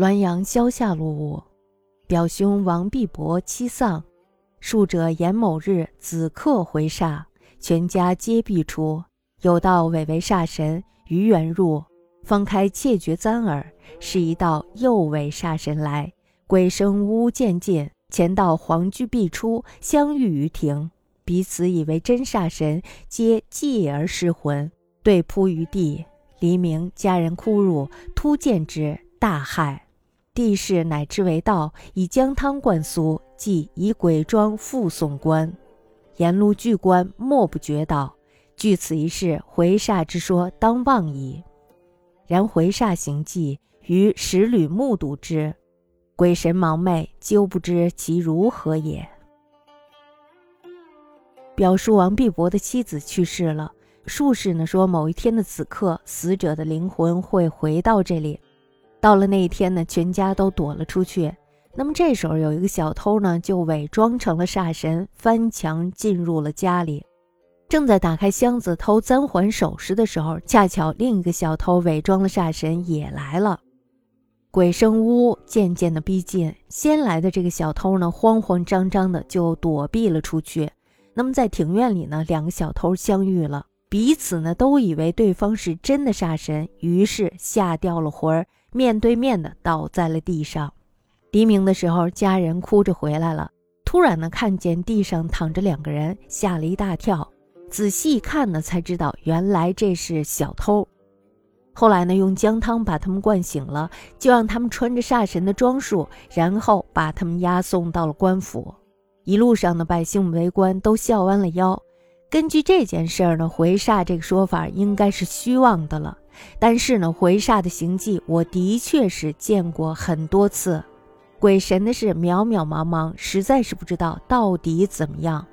滦阳萧下路午，表兄王必伯妻丧，庶者寅某日子客回煞，全家皆必出。有道委为煞神，于元入，方开窃绝簪耳，是一道又为煞神来。鬼声呜呜渐近，前道黄居必出，相遇于庭，彼此以为真煞神，皆继而失魂，对扑于地。黎明，家人哭入，突见之，大骇。帝释乃知为道，以姜汤灌苏，即以鬼庄复送官。沿路巨官莫不觉道，据此一事，回煞之说当忘矣。然回煞行迹，于十旅目睹之，鬼神盲昧，究不知其如何也。表叔王必伯的妻子去世了，术士呢说，某一天的此刻，死者的灵魂会回到这里。到了那一天呢，全家都躲了出去。那么这时候有一个小偷呢，就伪装成了煞神，翻墙进入了家里。正在打开箱子偷簪环首饰的时候，恰巧另一个小偷伪装了煞神也来了。鬼声屋渐渐的逼近，先来的这个小偷呢，慌慌张张的就躲避了出去。那么在庭院里呢，两个小偷相遇了，彼此呢都以为对方是真的煞神，于是吓掉了魂儿。面对面的倒在了地上。黎明的时候，家人哭着回来了，突然呢看见地上躺着两个人，吓了一大跳。仔细一看呢，才知道原来这是小偷。后来呢，用姜汤把他们灌醒了，就让他们穿着煞神的装束，然后把他们押送到了官府。一路上的百姓围观，都笑弯了腰。根据这件事儿呢，回煞这个说法应该是虚妄的了。但是呢，回煞的行迹，我的确是见过很多次。鬼神的事渺渺茫茫，实在是不知道到底怎么样。